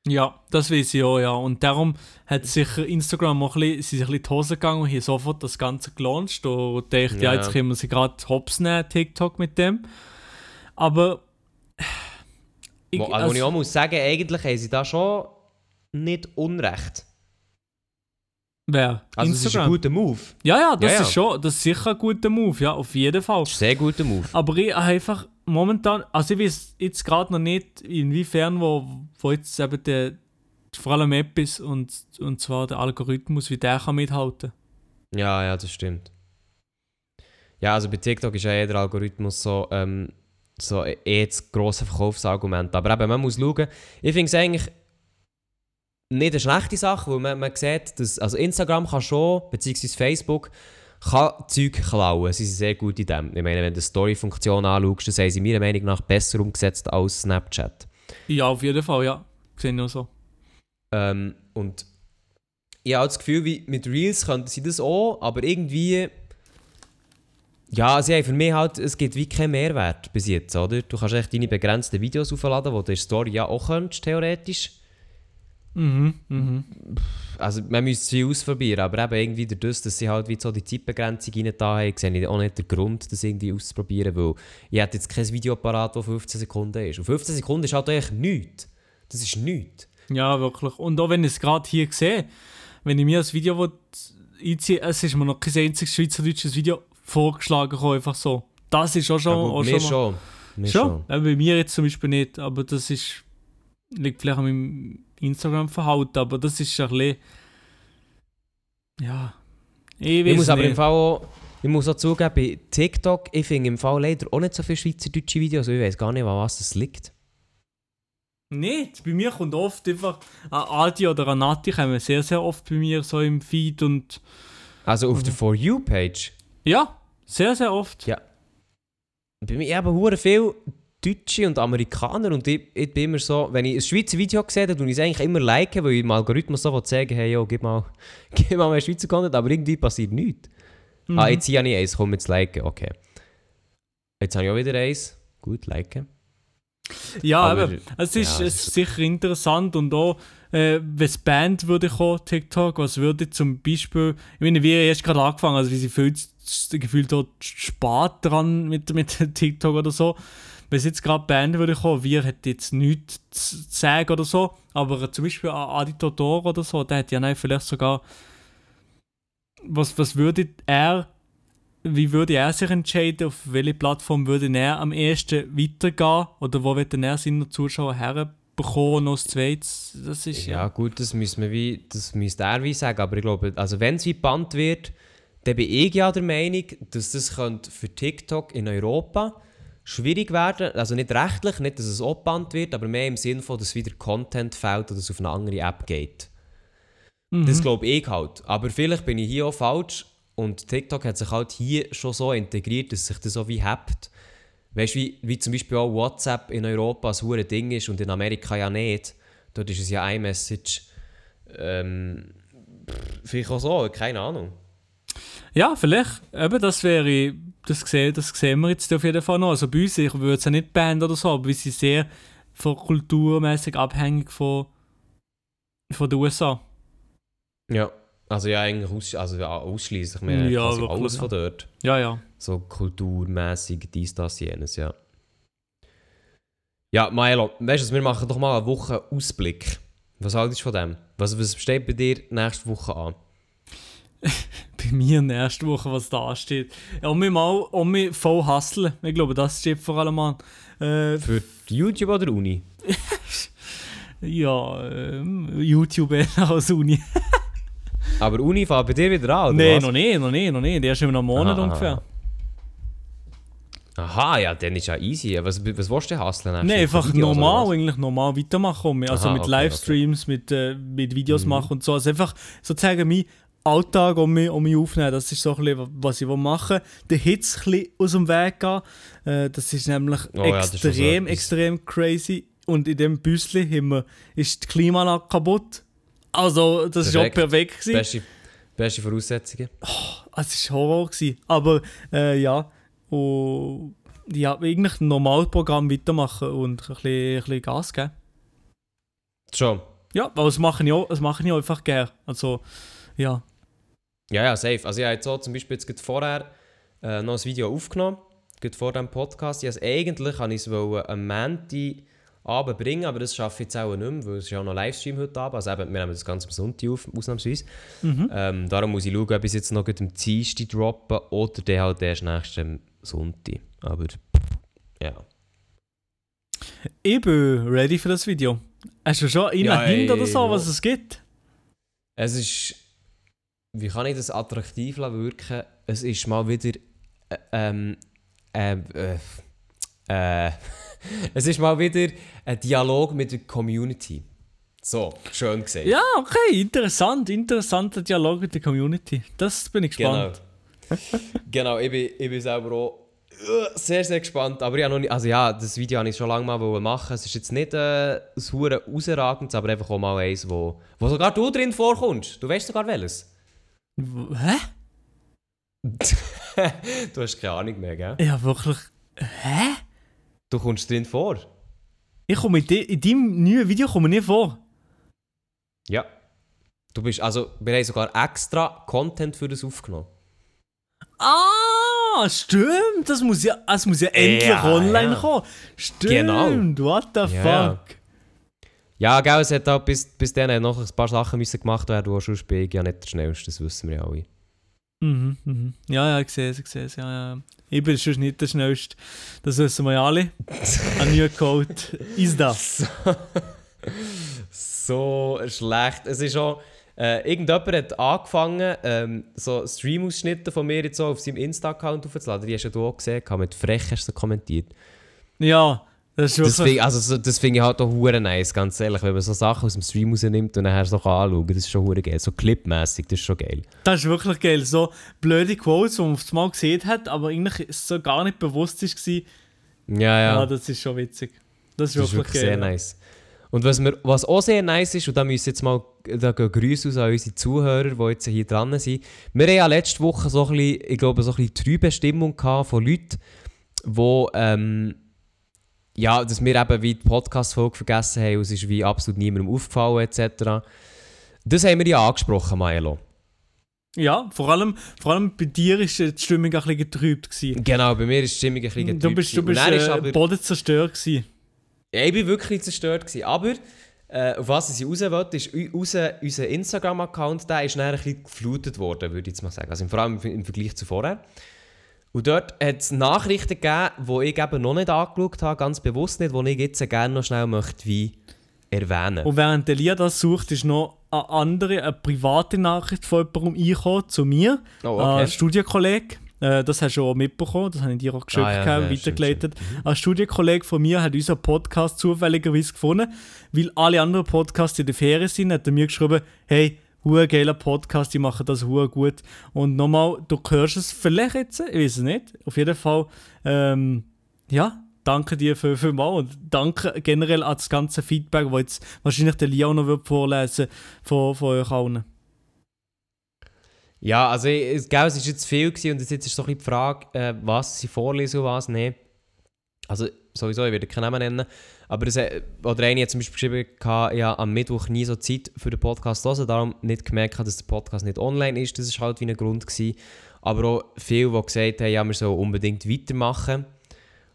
Ja, das weiß ich auch, ja. Und darum hat sicher Instagram auch ein bisschen, sie sind ein bisschen die Hose gegangen und haben sofort das Ganze gelauncht und dachte, ja, Ja. jetzt können wir sie gerade hops nehmen, TikTok mit dem. Aber ich, Wo, also, wo ich auch muss sagen, eigentlich haben sie da schon nicht Unrecht. wer? Also es ist ein guter Move. Ja, ja, das Ja, ja. ist schon, das ist sicher ein guter Move, ja, auf jeden Fall. Das ist ein sehr guter Move. Aber ich einfach momentan, also ich weiß jetzt gerade noch nicht, inwiefern, wo, wo jetzt eben der, vor allem etwas und, und zwar der Algorithmus, wie der kann mithalten. Ja, ja, das stimmt. Ja, also bei TikTok ist ja jeder Algorithmus so, ähm, so eh das grosse Verkaufsargument. Aber eben, man muss schauen. Ich finde es eigentlich nicht eine schlechte Sache, weil man, man sieht, dass also Instagram kann schon, beziehungsweise Facebook, kann Zeug klauen. Sie sind sehr gut in dem. Ich meine, wenn du die Story-Funktion anschaust, dann sind sie meiner Meinung nach besser umgesetzt als Snapchat. Ja, auf jeden Fall, ja. Sehe auch so. Ähm, und ich habe das Gefühl, wie mit Reels könnten sie das auch, aber irgendwie. Ja, sie haben für mich halt, es gibt wie keinen Mehrwert bis jetzt, oder? Du kannst echt deine begrenzten Videos aufladen, die du in der Story ja auch könntest, theoretisch. Mhm, mhm. Also man müsste es viel ausprobieren, aber eben irgendwie dadurch, dass sie halt wie so die Zeitbegrenzung rein da haben, sehe ich auch nicht den Grund, das irgendwie auszuprobieren, weil ich hätte jetzt kein Video parat, das 15 Sekunden ist. Und 15 Sekunden ist halt eigentlich nichts. Das ist nichts. Ja, wirklich. Und auch wenn ich es gerade hier sehe, wenn ich mir das Video einziehe, es ist mir noch kein einziges schweizerdeutsches Video vorgeschlagen, einfach so. Das ist auch schon, Ja, gut, auch schon, schon. Schon. schon. Ja, bei mir jetzt zum Beispiel nicht, aber das ist, liegt vielleicht an meinem Instagram-Verhalten, aber das ist ein bisschen, ja, ich Ich muss aber nicht. im Fall auch, ich muss auch zugeben, bei TikTok, ich finde im Fall leider auch nicht so viele schweizerdeutsche Videos. Ich weiß gar nicht, an was das liegt. Nicht. Bei mir kommt oft einfach an Adi oder an Nati kommen sehr, sehr oft bei mir so im Feed und Also auf Mhm. der For You-Page. ja, sehr, sehr oft. Ja. Bei mir eben hure viel Deutsche und Amerikaner und ich, ich bin immer so, wenn ich ein Schweizer Video sehe, dann tue ich es eigentlich immer liken, weil ich im Algorithmus so sagen hey, yo, gib mal, gib mal mehr Schweizer Content, aber irgendwie passiert nichts. Mhm. Ah, jetzt hier habe ich eins, komm jetzt liken, okay. Jetzt habe ich auch wieder eins, gut, liken. Ja, Aber- aber es ist, ja, es ist sicher interessant und auch, äh, wenn Band würde kommen, TikTok, was würde zum Beispiel, ich meine, wir haben erst gerade angefangen, also wir sind viel gefühlt dort spät dran mit, mit TikTok oder so. Wenn jetzt gerade Band würde kommen, wir hätten jetzt nichts zu sagen oder so, aber zum Beispiel Adi Totoro oder so, der hat ja nein, vielleicht sogar, was, was würde er wie würde er sich entscheiden, auf welche Plattform würde er am ehesten weitergehen? Oder wo wird er seine Zuschauer herbekommen, noch das Zweites? Das ist Ja, ja... gut, das müssen wir wie, das müsste er wie sagen, aber ich glaube, also wenn es wie gebannt wird, dann bin ich ja der Meinung, dass das könnte für TikTok in Europa schwierig werden, also nicht rechtlich, nicht, dass es auch gebannt wird, aber mehr im Sinne von, dass wieder Content fällt oder es auf eine andere App geht. Mhm. Das glaube ich halt. Aber vielleicht bin ich hier auch falsch und TikTok hat sich halt hier schon so integriert, dass sich das so wie hebt. Weißt du, wie, wie zum Beispiel auch WhatsApp in Europa ein hohes Ding ist und in Amerika ja nicht. Dort ist es ja iMessage. Ähm, vielleicht auch so, keine Ahnung. ja, vielleicht. Eben, das wäre... Das sehen, das sehen wir jetzt auf jeden Fall noch. Also bei uns, ich würde es ja nicht bannen oder so, aber wir sind sehr von kulturmäßig abhängig von, von den USA. Ja. Also ja, eigentlich aus, also ja, ausschließlich. Haben Ja, quasi alles von dort. Ja, ja. So kulturmäßig, dies, das, jenes, ja. Ja, Milo, weißt du, wir machen doch mal eine Woche Ausblick. Was haltest du von dem? Was, was steht bei dir nächste Woche an? Bei mir nächste Woche, was da steht. Um mich mal um mich voll hustlen. Ich glaube, das steht vor allem an. Äh, Für YouTube oder Uni? Ja, ähm, YouTube eher als Uni. Aber Uni fängt bei dir wieder an, oder Nein, was? noch nicht, noch nicht, noch nicht. Erst in einem Monat Aha, ungefähr. Aha, ja, dann ist ja easy. Was, was willst du denn hustlen? Nein, einfach Videos normal, eigentlich normal weitermachen. Also Aha, mit okay, Livestreams, Mit, äh, mit Videos Mhm. machen und so. Also einfach sozusagen mein Alltag um mich, um mich aufnehmen. Das ist so ein bisschen, was ich machen will. Den Hits ein bisschen aus dem Weg gehen. Äh, das ist nämlich Oh ja, das ist extrem, extrem crazy. Und in dem Büsschen haben wir, ist die Klimaanlage kaputt. Also, das war auch Perfekt. Gewesen. Beste, beste Voraussetzungen. Es war Horror. Gewesen. Aber äh, ja, und ja, eigentlich ein normales Programm weitermachen und ein bisschen, ein bisschen Gas geben. Schon. Ja, aber das mache ich auch, das mache ich auch einfach gerne. Also, ja. Ja, ja, safe. Also ich habe jetzt so zum Beispiel jetzt vorher äh, noch ein Video aufgenommen, vor dem Podcast. Ich eigentlich habe ich es am Montag Abend bringen, aber das schaffe ich jetzt auch nicht mehr, weil es ist ja auch noch Livestream heute Abend. Also eben, wir nehmen das Ganze am Sonntag auf, ausnahmsweise. Mhm. Ähm, darum muss ich schauen, ob ich es jetzt noch am Dienstag droppen oder dann halt erst nächsten Sonntag. Aber ja. Ich bin ready für das Video. Hast du schon einen Ja, Hint oder so, was es gibt? Es ist. Wie kann ich das attraktiv wirken? Es ist mal wieder. Äh, ähm. Äh, äh, äh, es ist mal wieder ein Dialog mit der Community. So, schön gesagt. Ja, okay, interessant. Interessanter Dialog mit der Community. Das bin ich genau. gespannt. genau, ich bin, ich bin selber auch äh, sehr, sehr gespannt. Aber ich noch nicht. Also ja, das Video habe ich schon lange mal machen. Es ist jetzt nicht äh, ein hure herausragendes, aber einfach auch mal eins, wo, wo sogar du drin vorkommst. Du weißt sogar welches. Hä? du hast keine Ahnung mehr, gell? Ja, wirklich. Hä? Du kommst drin vor. Ich komme in, de, in deinem neuen Video komme ich nicht vor. Ja. Du bist, also, wir haben sogar extra Content für das aufgenommen. Ah, stimmt. Das muss ja, das muss ja endlich Ja, online ja. kommen. Stimmt. Genau. What the fuck? Ja, gell, es hat auch bis, bis dann noch ein paar Sachen müssen gemacht werden, die schon spielen. Ja, nicht der schnellste, das wissen wir ja alle. Mhm, mhm. Ja, ja, ich sehe es, ich sehe es, ja, ja. Ich bin schon nicht der Schnellste. Das wissen wir ja alle. Ein neuer Code ist da. So, so schlecht. Es ist auch... Äh, irgendjemand hat angefangen, ähm, so Stream-Ausschnitte von mir jetzt so auf seinem Insta-Account aufzuladen. Die hast ja du auch gesehen, mit frech hast du kommentiert. Ja, das ist wirklich... finde also, so- das finde ich halt auch hure nice, ganz ehrlich. Wenn man so Sachen aus dem Stream rausnimmt und nachher so anschauen das ist schon hure geil. So clipmäßig, das ist schon geil. Das ist wirklich geil. So blöde Quotes, die man auf Mal gesehen hat, aber eigentlich so gar nicht bewusst war. Ja, Ja, ja. das ist schon witzig. Das ist Das ist wirklich, wirklich geil. sehr nice. Und was, mir, was auch sehr nice ist, und da müssen jetzt mal da gehen Grüße aus an unsere Zuhörer, die jetzt hier dran sind. Wir haben ja letzte Woche so ein bisschen, ich glaube, so ein bisschen trübe Stimmung gehabt von Leuten, die, ähm, ja, dass wir eben wie die Podcast-Folge vergessen haben und es ist wie absolut niemandem aufgefallen etc. Das haben wir ja angesprochen, Milo. Ja, vor allem, vor allem bei dir war die Stimmung ein bisschen getrübt. Gewesen. Genau, bei mir ist die Stimmung ein bisschen Du getrübt bist, du bist Und dann ist äh, aber- Boden zerstört. Gewesen. Ja, ich war wirklich zerstört. Gewesen. Aber äh, auf was ich raus wollte, ist raus, unser Instagram-Account, der ist dann ein bisschen geflutet worden, würde ich jetzt mal sagen. Also vor allem im, im Vergleich zu vorher. Und dort hat es Nachrichten gegeben, die ich eben noch nicht angeschaut habe, ganz bewusst nicht, die ich jetzt gerne noch schnell möchte wie erwähnen. Und während der Lia das sucht, ist noch eine andere, eine private Nachricht von jemandem eingekommen, zu mir. Oh, okay. Ein Studienkollege. Äh, das hast du auch mitbekommen, das habe ich dir auch geschickt, Ah, ja, gehabt, ja, weitergeleitet. Ein Studienkollege von mir hat unseren Podcast zufälligerweise gefunden, weil alle anderen Podcasts in der Ferien sind, hat er mir geschrieben, hey, geiler Podcast, die machen das hure gut. Und nochmal, du hörst es vielleicht jetzt, ich weiß es nicht. Auf jeden Fall, ähm, ja, danke dir für, für mal und danke generell an das ganze Feedback, das jetzt wahrscheinlich der auch noch wird vorlesen von, von euch allen. Ja, also ich- gell, es ist jetzt viel gewesen und jetzt ist so ein bisschen die Frage, äh, was sie vorlesen und was nicht. Also sowieso, ich werde keinen Namen nennen, aber es, hat- oder eine hat zum Beispiel geschrieben, habe am Mittwoch nie so Zeit für den Podcast zu hören, darum nicht gemerkt, dass der Podcast nicht online ist, das ist halt wie ein Grund gewesen. Aber auch viele, die gesagt haben, ja, wir sollen unbedingt weitermachen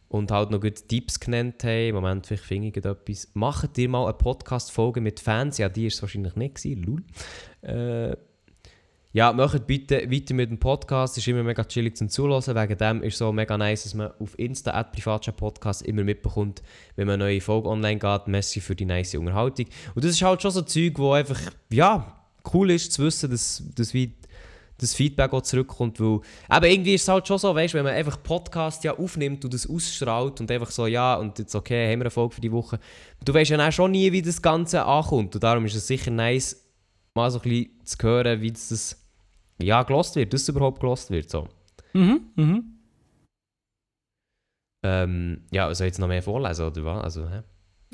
und halt noch gute Tipps genannt haben. Im Moment, vielleicht finde ich etwas. Macht ihr mal eine Podcast-Folge mit Fans? Ja, die war es wahrscheinlich nicht, gewesen, lul. Äh, ja, macht bitte weiter mit dem Podcast. ist immer mega chillig zum Zuhören. Wegen dem ist es so mega nice, dass man auf Insta at Podcast immer mitbekommt, wenn man eine neue Folge online geht. Messi für die nice Unterhaltung. Und das ist halt schon so Zeug, wo einfach, ja, cool ist zu wissen, dass, dass wie das Feedback auch zurückkommt, weil aber irgendwie ist es halt schon so, weißt, wenn man einfach Podcast ja aufnimmt und das ausstrahlt und einfach so, ja, und jetzt okay, haben wir eine Folge für die Woche. Du weißt ja dann schon nie, wie das Ganze ankommt und darum ist es sicher nice, mal so ein bisschen zu hören, wie das, das ja, gelost wird, dass es überhaupt gelost wird. So. Mhm, mhm. Ähm, ja, soll ich jetzt noch mehr vorlesen, oder was? Also, hä?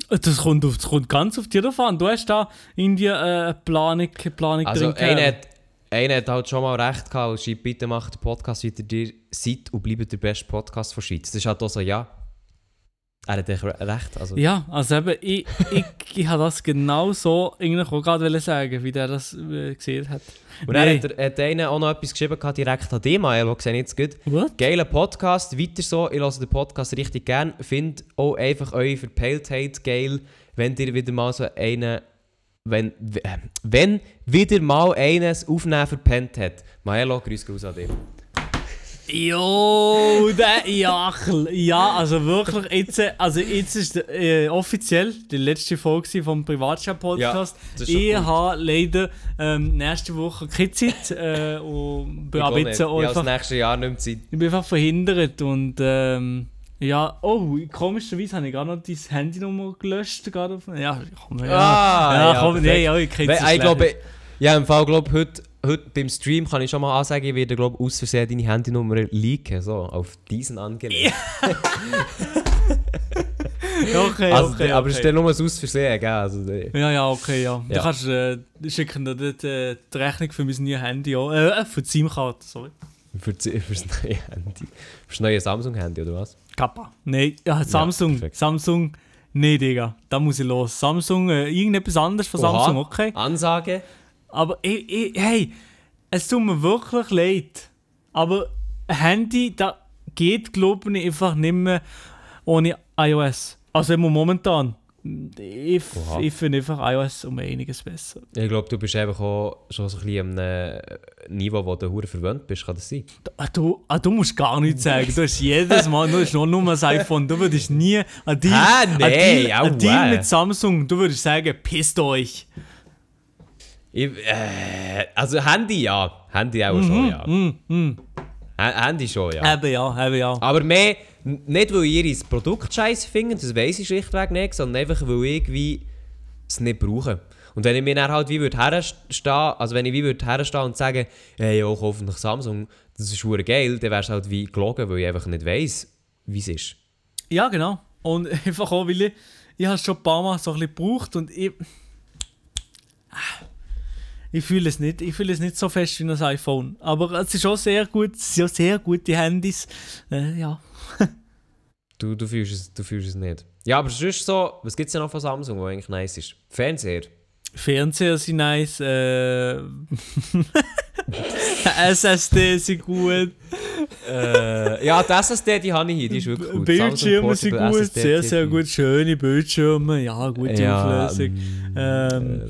Das kommt, auf, das kommt ganz auf dich an. Du hast da irgendwie äh, eine Planung, Planung also drin einer hat, einer hat halt schon mal recht gehabt und schreibt, bitte macht den Podcast weiter, ihr seid und bleibt der beste Podcast von Schweiz. Das ist halt auch so, ja. Er hat echt recht. Also, Ja, also eben, ich, ich, ich habe das genau so eigentlich auch gerade sagen, wie der das äh, gesehen hat. Und dann Nein. hat, er, hat einer auch noch etwas geschrieben, gehabt, direkt an Maelo, sehe ich jetzt gut. What? Geiler Podcast, weiter so, ich höre den Podcast richtig gern. Find auch einfach eure Verpeiltheit geil, wenn ihr wieder mal so einen, wenn, wenn wieder mal eines Aufnehmen verpennt hat. Maelo, grüß raus an dich. Jo, der Jachl. Ja, also wirklich, jetzt, äh, also jetzt ist äh, offiziell die letzte Folge vom Privatchat-Podcast. Ja, ich habe leider ähm, nächste Woche keine Zeit äh, und bin Ich ab jetzt habe das nächste Jahr nicht mehr Zeit. ich bin einfach verhindert und ähm, ja, oh, komischerweise habe ich gerade noch dein Handynummer gelöscht. Gerade auf, ja, komm, ja, Ah, ja, ja, komm, nee, ja, ich kriege Weil, ich glaube, ja, im Fall, glaube heute, heute beim Stream kann ich schon mal ansagen, ich werde, glaube aus Versehen deine Handynummer leaken, so, auf diesen angelegt. Okay, also, okay, aber es ist okay. dann nur ein Aus Versehen, gell? Also, äh, Ja, ja, okay, ja. Du Ja. kannst äh, schicken dir dort, äh, die Rechnung für mein neues Handy an. Äh, für die SIM-Karte, sorry. für, das- für das neue Handy. Für das neue Samsung-Handy, oder was? Kappa. Nein, ja, Samsung. perfekt. Samsung. Nee, Digga. Da muss ich los. Samsung, äh, irgendetwas anderes von Oha. Samsung, okay. Ansage. Aber ich, ich, hey, es tut mir wirklich leid. Aber ein Handy, da geht, glaube ich, einfach nicht mehr ohne iOS. Also immer momentan. Ich, Oha. ich finde einfach iOS um einiges besser. Ich glaube, du bist einfach auch schon so ein bisschen am äh, Niveau, wo du hure verwöhnt bist, kann das sein? Ah, du, ah, du musst gar nichts sagen. Du hast jedes Mal, du hast nur, nur ein iPhone. Du würdest nie an Deal, Ah, nee, Deal, an aua. Deal mit Samsung, du würdest sagen, pisst euch. Ich, äh, also Handy ja, Handy auch schon, ja. Ha- Handy schon, ja. Eben ja, eben ja. Aber mehr, nicht weil ihr das Produkt scheiße findet, das weiß ich schlichtweg nicht, sondern einfach weil ich wie es nicht brauche. Und wenn ich mir dann halt wie würde herstehen, also wenn ich wie würde herstehen und sagen, hey, ja, kauf nach Samsung, das ist schwer geil, dann wäre es halt wie gelogen, weil ich einfach nicht weiß, wie es ist. Ja, genau. Und einfach auch, weil ich, ich habe es schon ein paar Mal so ein bisschen gebraucht und ich. Ich fühle es nicht. Ich fühle es nicht so fest wie ein iPhone. Aber es ist auch sehr gut. Es sind auch sehr gute Handys. Äh, ja. Du, du, fühlst es, du fühlst es nicht. Ja, aber sonst so, was gibt es denn noch von Samsung, was eigentlich nice ist? Fernseher? Fernseher sind nice. Äh, SSD sind gut. äh, ja, die SSD, die habe ich hier, die ist wirklich gut. Bildschirme sind gut. SSD Sehr, sehr gut. Schöne Bildschirme. Ja, gute Ja, Auflösung. Ähm,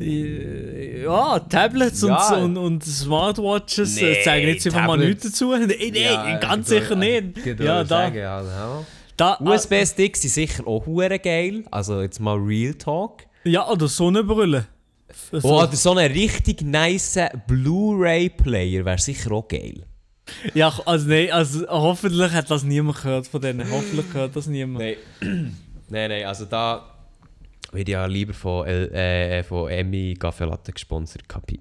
äh, ja, Tablets Ja. Und, und, und Smartwatches äh, Nee, zeigen jetzt einfach mal Tablets. nichts dazu. Nee, nee, Ja, ganz ich sicher würde- nicht. ich würde Ja, da, sagen, da, USB-Sticks sind sicher auch hure geil. Also jetzt mal Real Talk. ja, oder Sonnenbrille. Oh, oder so ein richtig nice Blu-ray-Player wäre sicher auch geil. ja, also nee, also hoffentlich hat das niemand gehört von denen. Hoffentlich hört das niemand. Nein, nein, nein, also da würde ich ja lieber von, äh, von Emmy Café Latte gesponsert, Kapi.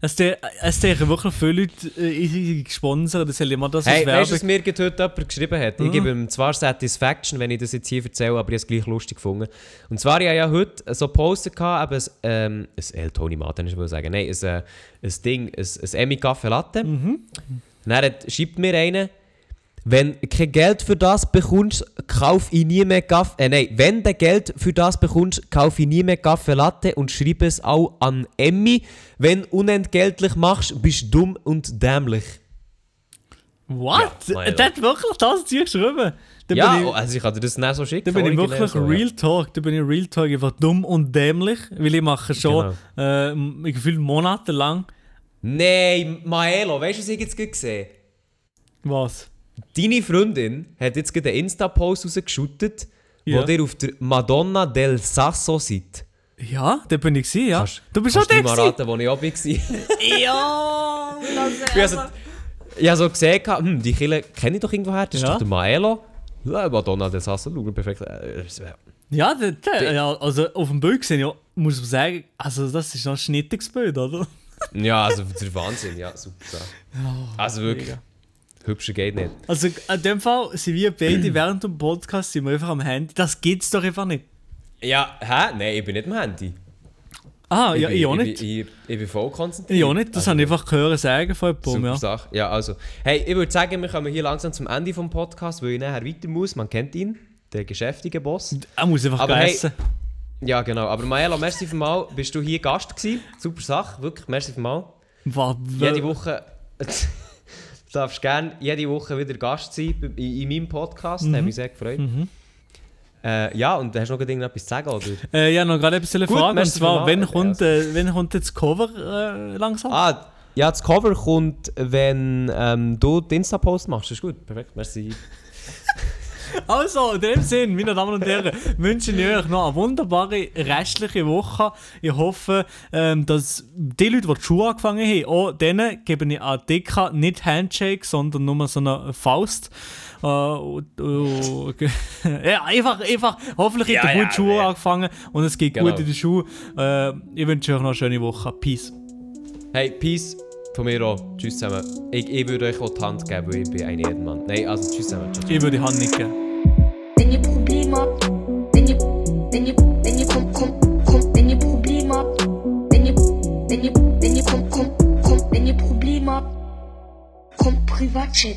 Es de- es denken wirklich viele Leute äh, gesponsert, das soll immer das Hey, weißt was mir heute jemand geschrieben hat? Ich Mhm. gebe ihm zwar Satisfaction, wenn ich das jetzt hier erzähle, aber ich habe es gleich lustig gefunden. Und zwar, ich habe ja heute so gehabt, eben ein, ähm, ein El Tony Martin, ich will sagen, nein, ein, äh, ein Ding, ein, ein Emmy Café Latte. Mhm. Und dann schreibt mir einer, wenn du kein Geld für das bekommst, kauf ich nie mehr Kaffee. Äh, nein, wenn du Geld für das bekommst, kauf ich nie mehr Kaffee Latte und schreib es auch an Emmy. Wenn du unentgeltlich machst, bist du dumm und dämlich. What? Ja, der hat wirklich das Zeug geschrieben? Da Ja, bin ich, also ich dir das nicht so schicken. da bin ich wirklich so, ja. Real Talk. Da bin ich Real Talk einfach dumm und dämlich, weil ich mache schon Genau. äh, gefühlt monatelang Nein, Maelo, weißt du, was ich jetzt gesehen was? Deine Freundin hat jetzt gerade einen Insta-Post rausgeschüttet, Ja. wo ihr auf der Madonna del Sasso seid. Ja, da bin ich gewesen, ja. Kannst- du bist Kannst mal gewesen. raten, wo ich auch war? Ja, Ich habe so, ich habe so gesehen, hm, die Kille kenne ich doch irgendwoher, das ist Ja. doch der Maelo. Ja, Madonna del Sasso, schau perfekt. Äh, das Ja, der, der, ja, also auf dem Bild gesehen, ja, muss man sagen, also das ist noch ein schnittiges Bild, oder? Ja, also der Wahnsinn, ja, super. Also wirklich, mega. Hübscher geht nicht. Also in dem Fall sind wir beide während dem Podcast sind wir einfach am Handy. Das geht's doch einfach nicht. Ja, hä? Nein, ich bin nicht am Handy. Ah, ja, bin, ich auch Ich, nicht. bin- ich, ich bin voll konzentriert. Ich auch nicht, das Also, habe ich einfach gehört sagen von jemandem, ja. Sache. Ja, also. Hey, ich würde sagen, wir kommen hier langsam zum Ende vom Podcast, weil ich nachher weiter muss. Man kennt ihn, der geschäftige Boss. Er muss einfach Aber hey, essen. Ja, genau. Aber Maelo, merci für mal. Bist du hier Gast gewesen? Super Sache, wirklich. Merci für mal. Jede Woche. du darfst gerne jede Woche wieder Gast sein in, in meinem Podcast. Mhm. Da hat mich sehr gefreut. Äh, ja, und hast du noch irgendetwas zu sagen? Oder? Äh, ja, noch gerade etwas eine Gut, Frage, und zwar, wenn Okay, kommt, äh, wenn kommt das Cover äh, langsam? Ah, ja, das Cover kommt, wenn ähm, du den Insta-Post machst. Das ist gut, perfekt. Merci. Also, in dem Sinn, meine Damen und Herren, wünsche ich euch noch eine wunderbare restliche Woche. Ich hoffe, ähm, dass die Leute, die die Schuhe angefangen haben, auch denen gebe ich an Dicka nicht Handshake, sondern nur so eine Faust. Äh, und, ja, einfach, einfach, hoffentlich Ja, habt ihr ja, gut Schuhe ja. angefangen und es geht Genau. gut in die Schuhe. Äh, ich wünsche euch noch eine schöne Woche. Peace. Hey, Peace von mir auch. Tschüss zusammen. Ich, ich würde euch auch die Hand geben, weil ich bin ein Ehrenmann. Nein, also tschüss zusammen. Ciao. Ich würde die Hand ihr Probleme habt, wenn ihr, wenn ihr, wenn ihr kommt, kommt, kommt, wenn ihr Probleme habt, wenn ihr, wenn ihr, wenn ihr kommt, kommt, kommt, wenn ihr Probleme habt, kommt Privatchat.